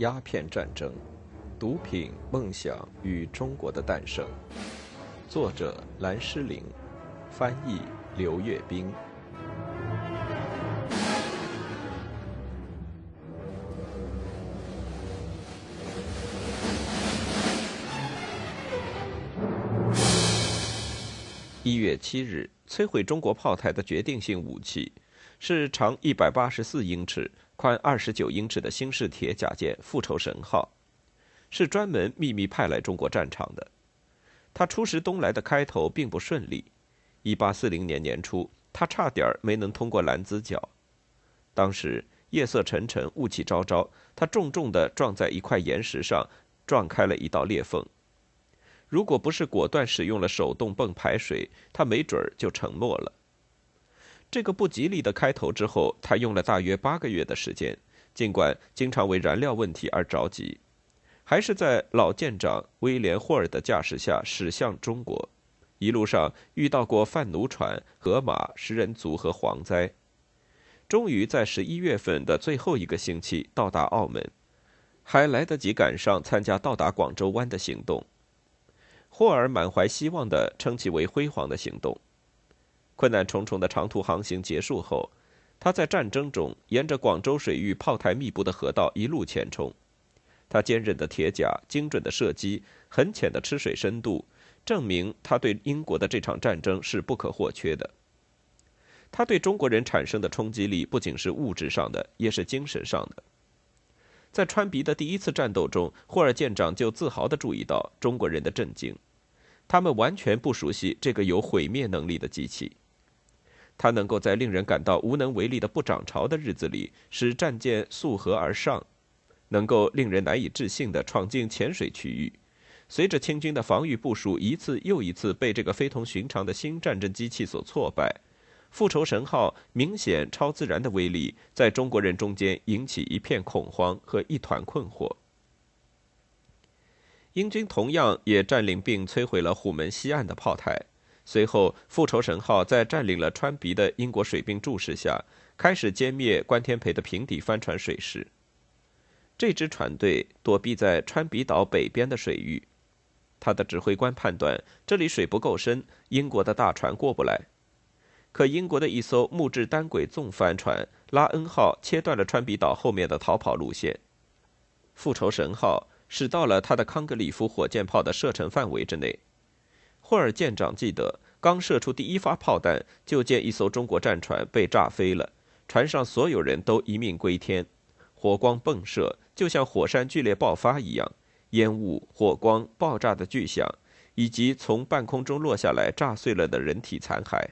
鸦片战争：毒品、梦想与中国的诞生。作者：蓝诗玲，翻译：刘月冰。一月七日，摧毁中国炮台的决定性武器是长一百八十四英尺、宽二十九英尺的新式铁甲舰“复仇神号”，是专门秘密派来中国战场的。它出师东来的开头并不顺利。一八四零年年初，它差点没能通过兰子角。当时夜色沉沉，雾气昭昭，它重重地撞在一块岩石上，撞开了一道裂缝。如果不是果断使用了手动泵排水，他没准儿就沉没了。这个不吉利的开头之后，他用了大约八个月的时间，尽管经常为燃料问题而着急，还是在老舰长威廉霍尔的驾驶下驶向中国。一路上遇到过贩奴船、河马、食人族和蝗灾，终于在十一月份的最后一个星期到达澳门，还来得及赶上参加到达广州湾的行动。霍尔满怀希望地称其为辉煌的行动。困难重重的长途航行结束后，他在战争中沿着广州水域炮台密布的河道一路前冲。他坚韧的铁甲、精准的射击、很浅的吃水深度，证明他对英国的这场战争是不可或缺的。他对中国人产生的冲击力不仅是物质上的，也是精神上的。在川鼻的第一次战斗中，霍尔舰长就自豪地注意到中国人的震惊，他们完全不熟悉这个有毁灭能力的机器。他能够在令人感到无能为力的不涨潮的日子里，使战舰溯河而上，能够令人难以置信地闯进浅水区域。随着清军的防御部署一次又一次被这个非同寻常的新战争机器所挫败。复仇神号明显超自然的威力，在中国人中间引起一片恐慌和一团困惑。英军同样也占领并摧毁了虎门西岸的炮台。随后，复仇神号在占领了川鼻的英国水兵注视下，开始歼灭关天培的平底帆船水师。这支船队躲避在川鼻岛北边的水域，他的指挥官判断这里水不够深，英国的大船过不来。可英国的一艘木质单轨纵帆船“拉恩号”切断了川比岛后面的逃跑路线。复仇神号驶到了他的康格里夫火箭炮的射程范围之内。霍尔舰长记得，刚射出第一发炮弹，就见一艘中国战船被炸飞了，船上所有人都一命归天。火光迸射，就像火山剧烈爆发一样，烟雾、火光、爆炸的巨响，以及从半空中落下来炸碎了的人体残骸。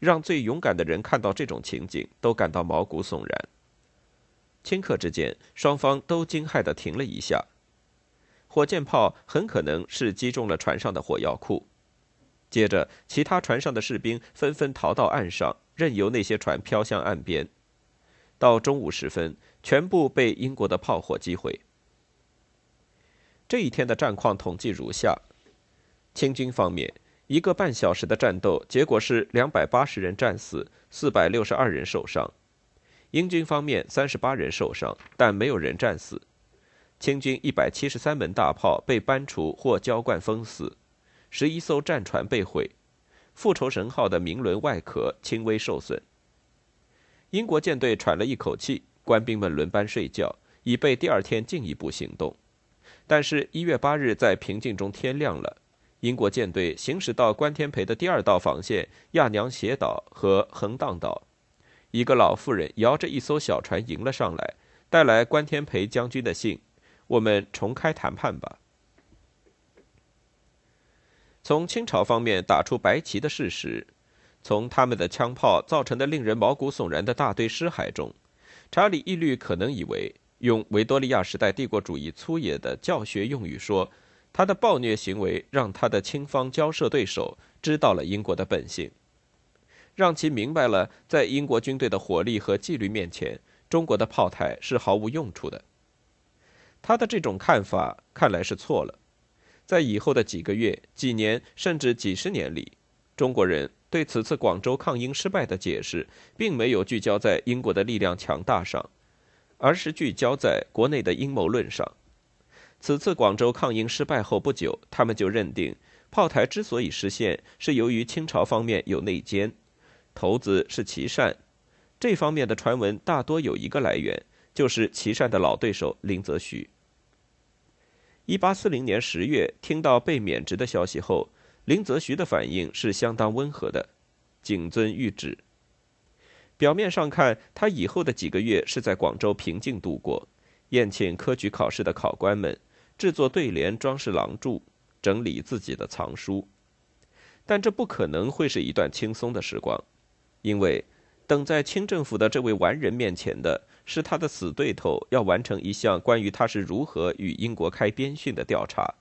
让最勇敢的人看到这种情景，都感到毛骨悚然。顷刻之间，双方都惊骇地停了一下。火箭炮很可能是击中了船上的火药库。接着，其他船上的士兵纷纷逃到岸上，任由那些船飘向岸边。到中午时分，全部被英国的炮火击毁。这一天的战况统计如下：清军方面。一个半小时的战斗，结果是两百八十人战死，四百六十二人受伤。英军方面三十八人受伤，但没有人战死。清军一百七十三门大炮被搬除或浇灌封死，十一艘战船被毁。复仇神号的明轮外壳轻微受损。英国舰队喘了一口气，官兵们轮班睡觉，以备第二天进一步行动。但是，一月八日在平静中天亮了。英国舰队行驶到关天培的第二道防线亚娘斜岛和横荡岛，一个老妇人摇着一艘小船迎了上来，带来关天培将军的信：“我们重开谈判吧。”从清朝方面打出白旗的事实，从他们的枪炮造成的令人毛骨悚然的大堆尸骸中，查理一律可能以为，用维多利亚时代帝国主义粗野的教学用语说。他的暴虐行为让他的亲方交涉对手知道了英国的本性，让其明白了在英国军队的火力和纪律面前，中国的炮台是毫无用处的。他的这种看法看来是错了。在以后的几个月、几年甚至几十年里，中国人对此次广州抗英失败的解释，并没有聚焦在英国的力量强大上，而是聚焦在国内的阴谋论上。此次广州抗英失败后不久，他们就认定炮台之所以失陷，是由于清朝方面有内奸，头子是琦善。这方面的传闻大多有一个来源，就是琦善的老对手林则徐。一八四零年十月，听到被免职的消息后，林则徐的反应是相当温和的，谨遵谕旨。表面上看，他以后的几个月是在广州平静度过，宴请科举考试的考官们，制作对联装饰廊柱，整理自己的藏书。但这不可能会是一段轻松的时光，因为等在清政府的这位完人面前的是他的死对头，要完成一项关于他是如何与英国开边训的调查。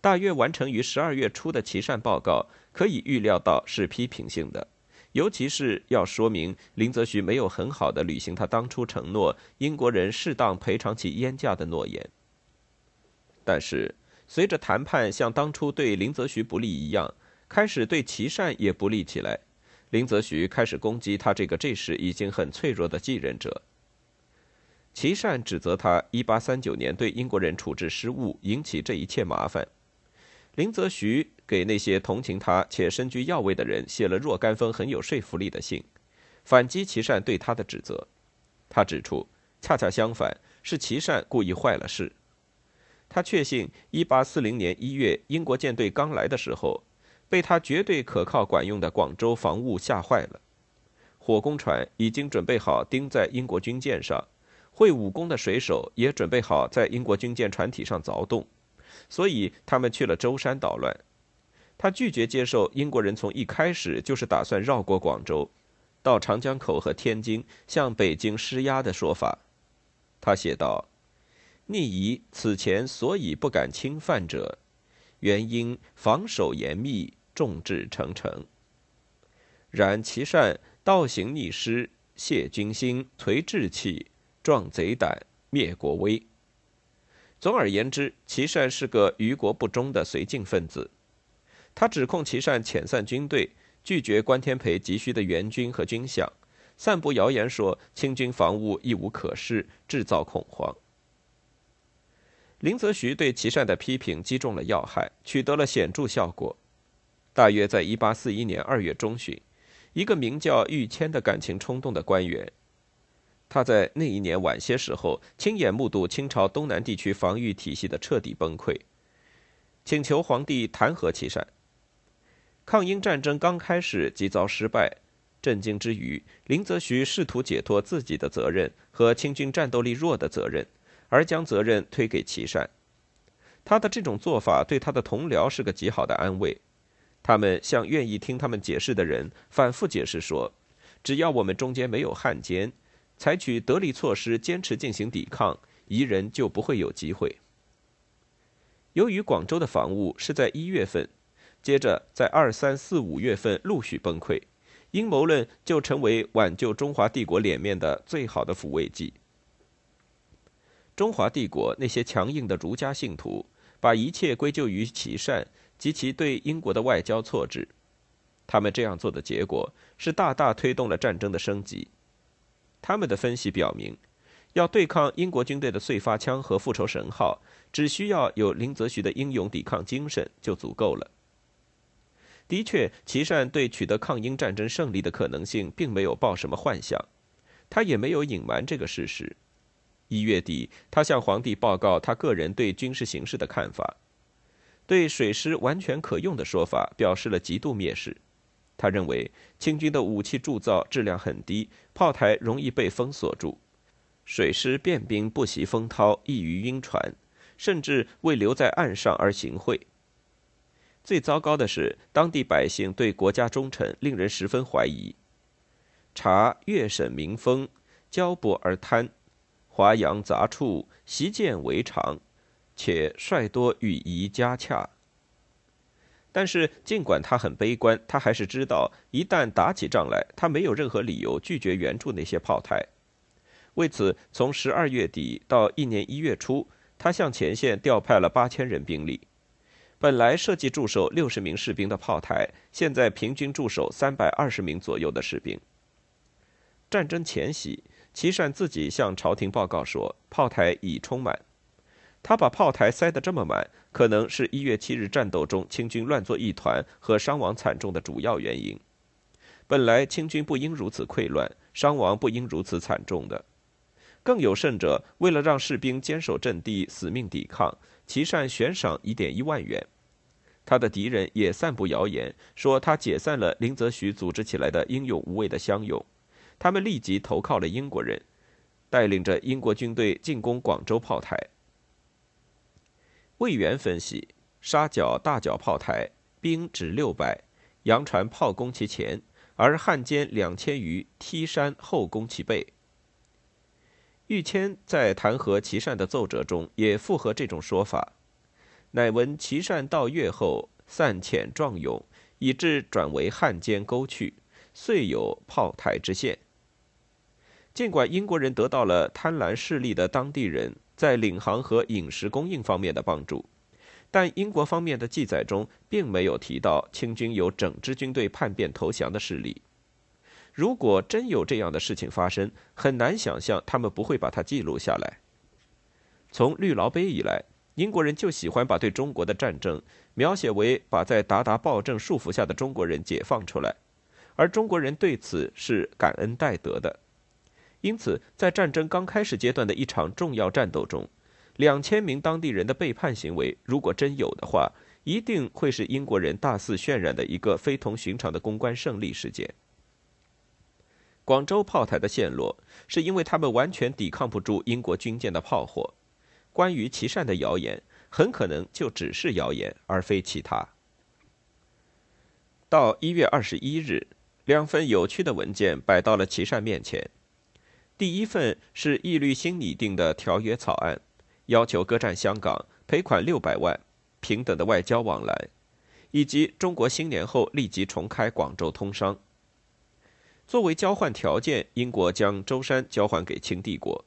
大约完成于十二月初的琦善报告，可以预料到是批评性的。尤其是要说明林则徐没有很好的履行他当初承诺英国人适当赔偿其烟价的诺言。但是，随着谈判像当初对林则徐不利一样，开始对琦善也不利起来，林则徐开始攻击他这个这时已经很脆弱的继任者。琦善指责他1839年对英国人处置失误，引起这一切麻烦。林则徐。给那些同情他且身居要位的人写了若干封很有说服力的信，反击琦善对他的指责。他指出，恰恰相反，是琦善故意坏了事。他确信，1840年1月英国舰队刚来的时候，被他绝对可靠管用的广州防务吓坏了。火攻船已经准备好钉在英国军舰上，会武功的水手也准备好在英国军舰船体上凿洞，所以他们去了舟山捣乱。他拒绝接受英国人从一开始就是打算绕过广州，到长江口和天津向北京施压的说法。他写道：“逆夷此前所以不敢侵犯者，原因防守严密，众志成城。然其善倒行逆施，泄军心，颓志气，壮贼胆，灭国威。总而言之，其善是个于国不忠的绥靖分子。”他指控齐善遣散军队，拒绝关天培急需的援军和军饷，散布谣言说清军防务一无可施，制造恐慌。林则徐对齐善的批评击中了要害，取得了显著效果。大约在1841年2月中旬，一个名叫玉谦的感情冲动的官员，他在那一年晚些时候亲眼目睹清朝东南地区防御体系的彻底崩溃，请求皇帝弹劾琦善。抗英战争刚开始即遭失败，震惊之余，林则徐试图解脱自己的责任和清军战斗力弱的责任，而将责任推给琦善。他的这种做法对他的同僚是个极好的安慰，他们向愿意听他们解释的人反复解释说，只要我们中间没有汉奸，采取得力措施，坚持进行抵抗，彝人就不会有机会。由于广州的防务是在一月份。接着，在二三四五月份陆续崩溃，阴谋论就成为挽救中华帝国脸面的最好的抚慰剂。中华帝国那些强硬的儒家信徒，把一切归咎于其善及其对英国的外交错置。他们这样做的结果是大大推动了战争的升级。他们的分析表明，要对抗英国军队的碎发枪和复仇神号，只需要有林则徐的英勇抵抗精神就足够了。的确，琦善对取得抗英战争胜利的可能性并没有抱什么幻想，他也没有隐瞒这个事实。一月底，他向皇帝报告他个人对军事形势的看法，对水师完全可用的说法表示了极度蔑视。他认为清军的武器铸造质量很低，炮台容易被封锁住，水师便兵不习风涛，易于晕船，甚至为留在岸上而行贿。最糟糕的是，当地百姓对国家忠诚，令人十分怀疑。查粤省民风，骄薄而贪，华洋杂处，习见为常，且率多与夷加洽。但是，尽管他很悲观，他还是知道，一旦打起仗来，他没有任何理由拒绝援助那些炮台。为此，从十二月底到一年一月初，他向前线调派了八千人兵力。本来设计驻守六十名士兵的炮台，现在平均驻守三百二十名左右的士兵。战争前夕，琦善自己向朝廷报告说，炮台已充满。他把炮台塞得这么满，可能是一月七日战斗中清军乱作一团和伤亡惨重的主要原因。本来清军不应如此溃乱，伤亡不应如此惨重的。更有甚者，为了让士兵坚守阵地、死命抵抗，琦善悬赏一点一万元。他的敌人也散布谣言，说他解散了林则徐组织起来的英勇无畏的乡勇，他们立即投靠了英国人，带领着英国军队进攻广州炮台。魏源分析：沙角大角炮台兵只六百，洋船炮攻其前，而汉奸两千余踢山后攻其背。玉谦在弹劾琦善的奏折中也附和这种说法，乃闻琦善到粤后散遣壮勇，以致转为汉奸勾去，遂有炮台之现。尽管英国人得到了贪婪势力的当地人。在领航和饮食供应方面的帮助，但英国方面的记载中并没有提到清军有整支军队叛变投降的事例。如果真有这样的事情发生，很难想象他们不会把它记录下来。从绿劳碑以来，英国人就喜欢把对中国的战争描写为把在鞑靼暴政束缚下的中国人解放出来，而中国人对此是感恩戴德的。因此，在战争刚开始阶段的一场重要战斗中，两千名当地人的背叛行为，如果真有的话，一定会是英国人大肆渲染的一个非同寻常的公关胜利事件。广州炮台的陷落，是因为他们完全抵抗不住英国军舰的炮火。关于琦善的谣言，很可能就只是谣言，而非其他。到一月二十一日，两份有趣的文件摆到了琦善面前。第一份是义律新拟定的条约草案，要求割占香港，赔款六百万，平等的外交往来，以及中国新年后立即重开广州通商。作为交换条件，英国将舟山交还给清帝国。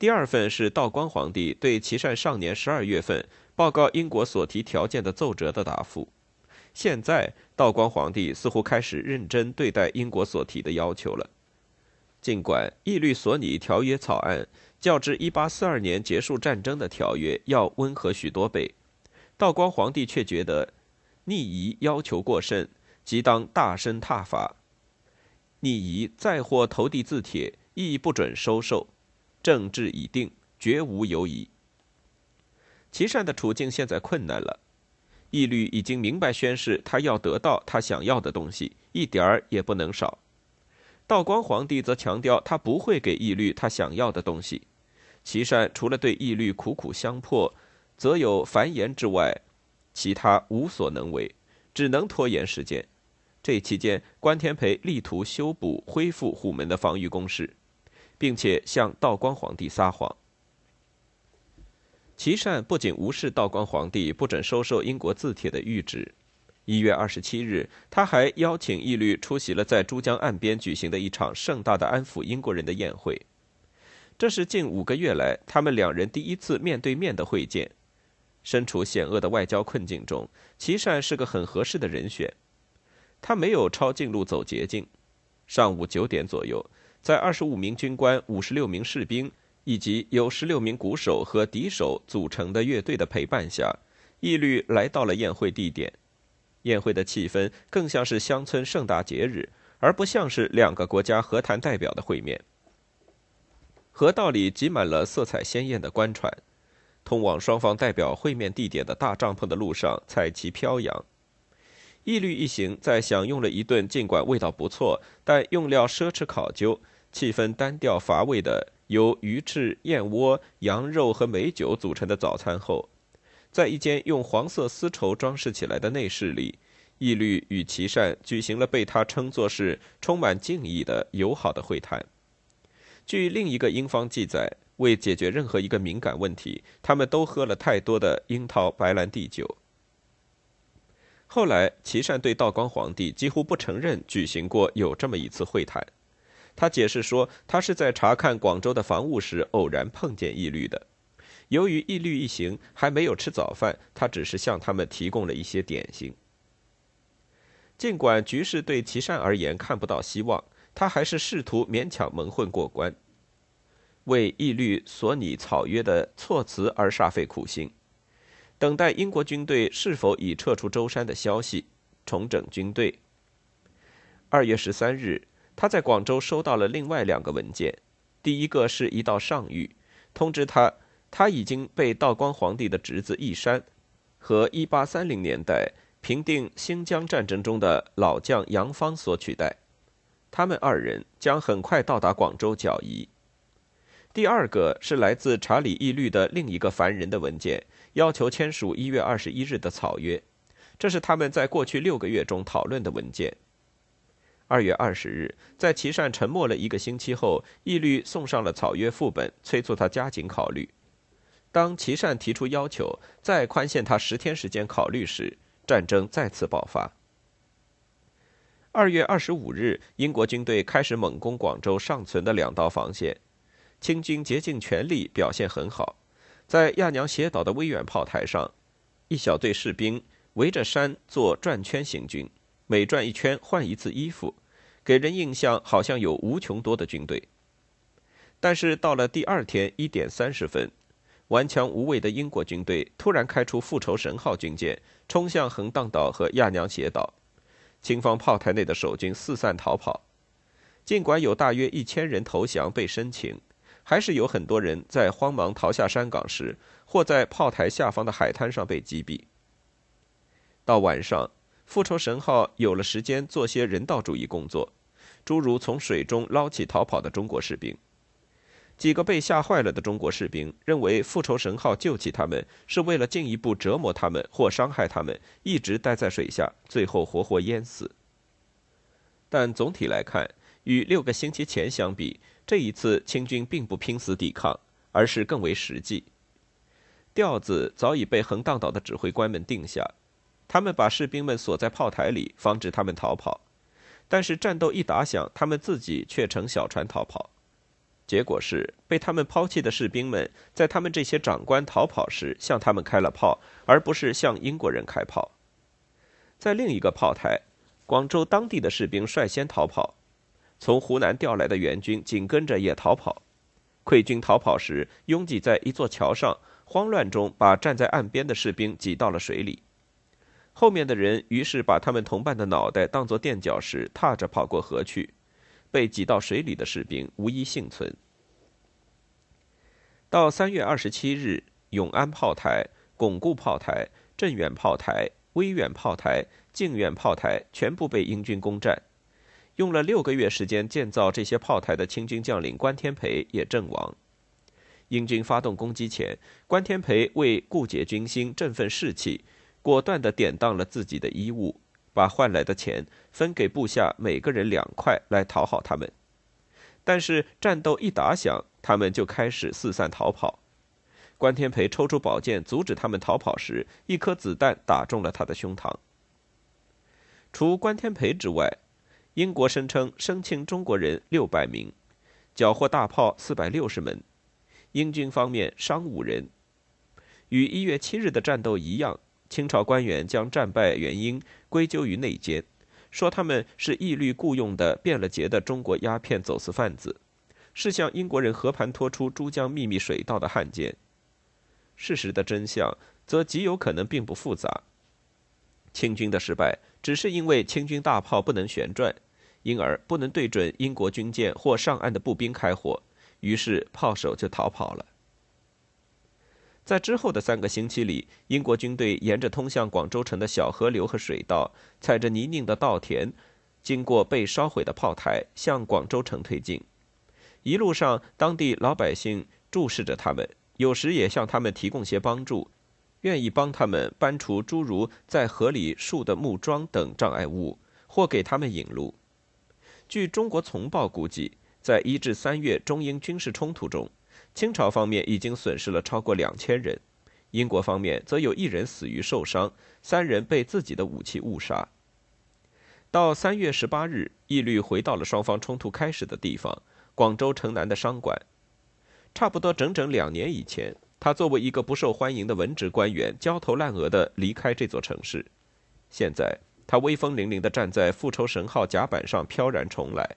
第二份是道光皇帝对琦善上年十二月份报告英国所提条件的奏折的答复。现在，道光皇帝似乎开始认真对待英国所提的要求了。尽管义律所拟条约草案较之1842年结束战争的条约要温和许多倍，道光皇帝却觉得逆夷要求过甚，即当大声挞伐。逆夷再获投递字帖，亦不准收受。政治已定，绝无犹疑。琦善的处境现在困难了，义律已经明白宣誓，他要得到他想要的东西，一点儿也不能少。道光皇帝则强调，他不会给义律他想要的东西。琦善除了对义律苦苦相迫，则有繁言之外，其他无所能为，只能拖延时间。这期间，关天培力图修补、恢复虎门的防御工事，并且向道光皇帝撒谎。琦善不仅无视道光皇帝不准收受英国字帖的谕旨。一月二十七日，他还邀请义律出席了在珠江岸边举行的一场盛大的安抚英国人的宴会。这是近五个月来他们两人第一次面对面的会见。身处险恶的外交困境中，琦善是个很合适的人选。他没有抄近路走捷径。上午九点左右，在二十五名军官、五十六名士兵以及由十六名鼓手和笛手组成的乐队的陪伴下，义律来到了宴会地点。宴会的气氛更像是乡村盛大节日，而不像是两个国家和谈代表的会面。河道里挤满了色彩鲜艳的官船，通往双方代表会面地点的大帐篷的路上彩旗飘扬。义律一行在享用了一顿尽管味道不错，但用料奢侈考究、气氛单调乏味的由鱼翅、燕窝、羊肉和美酒组成的早餐后。在一间用黄色丝绸装饰起来的内室里，义律与琦善举行了被他称作是充满敬意的友好的会谈。据另一个英方记载，为解决任何一个敏感问题，他们都喝了太多的樱桃白兰地酒。后来，琦善对道光皇帝几乎不承认举行过有这么一次会谈，他解释说，他是在查看广州的防务时偶然碰见义律的。由于一律一行还没有吃早饭，他只是向他们提供了一些点心。尽管局势对琦善而言看不到希望，他还是试图勉强蒙混过关，为义律所拟草约的措辞而煞费苦心，等待英国军队是否已撤出舟山的消息，重整军队。二月十三日，他在广州收到了另外两个文件，第一个是一道上谕，通知他他已经被道光皇帝的侄子义山和一八三零年代平定新疆战争中的老将杨芳所取代。他们二人将很快到达广州剿夷。第二个是来自查理义律的另一个凡人的文件，要求签署一月二十一日的草约。这是他们在过去六个月中讨论的文件。二月二十日，在琦善沉默了一个星期后，义律送上了草约副本，催促他加紧考虑。当琦善提出要求再宽限他十天时间考虑时，战争再次爆发。二月二十五日，英国军队开始猛攻广州尚存的两道防线，清军竭尽全力，表现很好。在亚娘斜岛的威远炮台上，一小队士兵围着山做转圈行军，每转一圈换一次衣服，给人印象好像有无穷多的军队。但是到了第二天一点三十分，顽强无畏的英国军队突然开出复仇神号军舰，冲向横荡岛和亚娘斜岛。清方炮台内的守军四散逃跑，尽管有大约一千人投降被申请，还是有很多人在慌忙逃下山岗时，或在炮台下方的海滩上被击毙。到晚上，复仇神号有了时间做些人道主义工作，诸如从水中捞起逃跑的中国士兵。几个被吓坏了的中国士兵认为，复仇神号救起他们是为了进一步折磨他们或伤害他们，一直待在水下，最后活活淹死。但总体来看，与六个星期前相比，这一次清军并不拼死抵抗，而是更为实际。调子早已被横荡岛的指挥官们定下，他们把士兵们锁在炮台里，防止他们逃跑。但是战斗一打响，他们自己却乘小船逃跑。结果是，被他们抛弃的士兵们在他们这些长官逃跑时向他们开了炮，而不是向英国人开炮。在另一个炮台，广州当地的士兵率先逃跑，从湖南调来的援军紧跟着也逃跑。溃军逃跑时，拥挤在一座桥上，慌乱中把站在岸边的士兵挤到了水里。后面的人于是把他们同伴的脑袋当作垫脚石，踏着跑过河去。被挤到水里的士兵无一幸存。到三月二十七日，永安炮台、巩固炮台、镇远炮台、威远炮台、靖远炮台全部被英军攻占。用了六个月时间建造这些炮台的清军将领关天培也阵亡。英军发动攻击前，关天培为固解军心、振奋士气，果断地典当了自己的衣物。把换来的钱分给部下每个人两块来讨好他们，但是战斗一打响，他们就开始四散逃跑。关天培抽出宝剑阻止他们逃跑时，一颗子弹打中了他的胸膛。除关天培之外，英国声称生擒中国人六百名，缴获大炮四百六十门。英军方面伤五人。与一月七日的战斗一样。清朝官员将战败原因归咎于内奸，说他们是义律雇佣的变了节的中国鸦片走私贩子，是向英国人和盘托出珠江秘密水道的汉奸。事实的真相则极有可能并不复杂。清军的失败只是因为清军大炮不能旋转，因而不能对准英国军舰或上岸的步兵开火，于是炮手就逃跑了。在之后的三个星期里，英国军队沿着通向广州城的小河流和水道，踩着泥泞的稻田，经过被烧毁的炮台，向广州城推进。一路上，当地老百姓注视着他们，有时也向他们提供些帮助，愿意帮他们搬除诸如在河里竖的木桩等障碍物，或给他们引路。据中国丛报估计，在一至三月中英军事冲突中。清朝方面已经损失了超过两千人，英国方面则有一人死于受伤，三人被自己的武器误杀。到三月十八日，义律回到了双方冲突开始的地方——广州城南的商馆。差不多整整两年以前，他作为一个不受欢迎的文职官员，焦头烂额地离开这座城市。现在，他威风凛凛地站在复仇神号甲板上，飘然重来。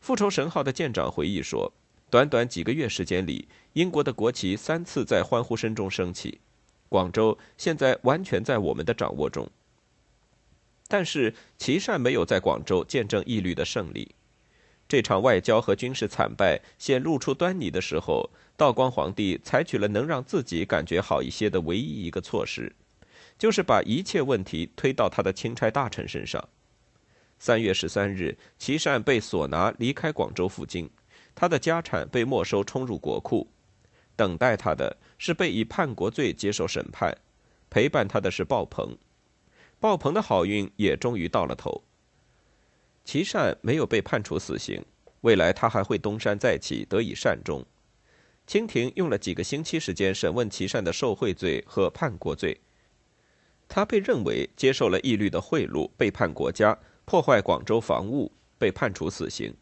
复仇神号的舰长回忆说：“短短几个月时间里，英国的国旗三次在欢呼声中升起。广州现在完全在我们的掌握中。”但是，琦善没有在广州见证义律的胜利。这场外交和军事惨败显露出端倪的时候，道光皇帝采取了能让自己感觉好一些的唯一一个措施，就是把一切问题推到他的钦差大臣身上。三月十三日，琦善被索拿离开广州赴京，他的家产被没收充入国库，等待他的是被以叛国罪接受审判，陪伴他的是鲍鹏。鲍鹏的好运也终于到了头。琦善没有被判处死刑，未来他还会东山再起，得以善终。清廷用了几个星期时间审问琦善的受贿罪和叛国罪。他被认为接受了义律的贿赂，背叛国家，破坏广州防务，被判处死刑。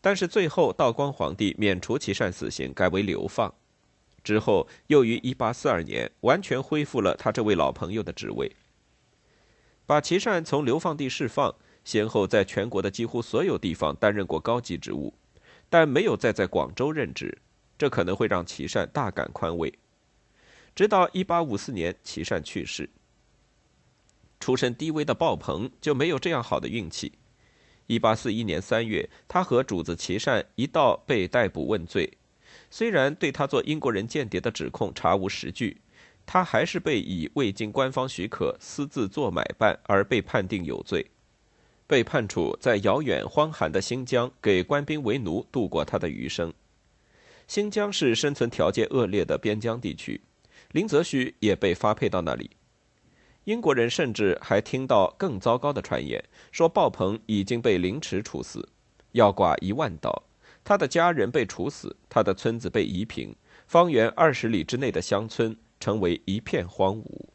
但是最后，道光皇帝免除琦善死刑，改为流放。之后，又于1842年完全恢复了他这位老朋友的职位。把琦善从流放地释放，先后在全国的几乎所有地方担任过高级职务，但没有再在广州任职，这可能会让琦善大感宽慰。直到1854年，琦善去世。出身低微的鲍鹏就没有这样好的运气。1841年3月，他和主子琦善一道被逮捕问罪，虽然对他做英国人间谍的指控查无实据。他还是被以未经官方许可私自做买办而被判定有罪，被判处在遥远荒寒的新疆给官兵为奴度过他的余生。新疆是生存条件恶劣的边疆地区，林则徐也被发配到那里。英国人甚至还听到更糟糕的传言，说鲍鹏已经被凌迟处死，要剐一万刀，他的家人被处死，他的村子被夷平，方圆二十里之内的乡村。成为一片荒芜。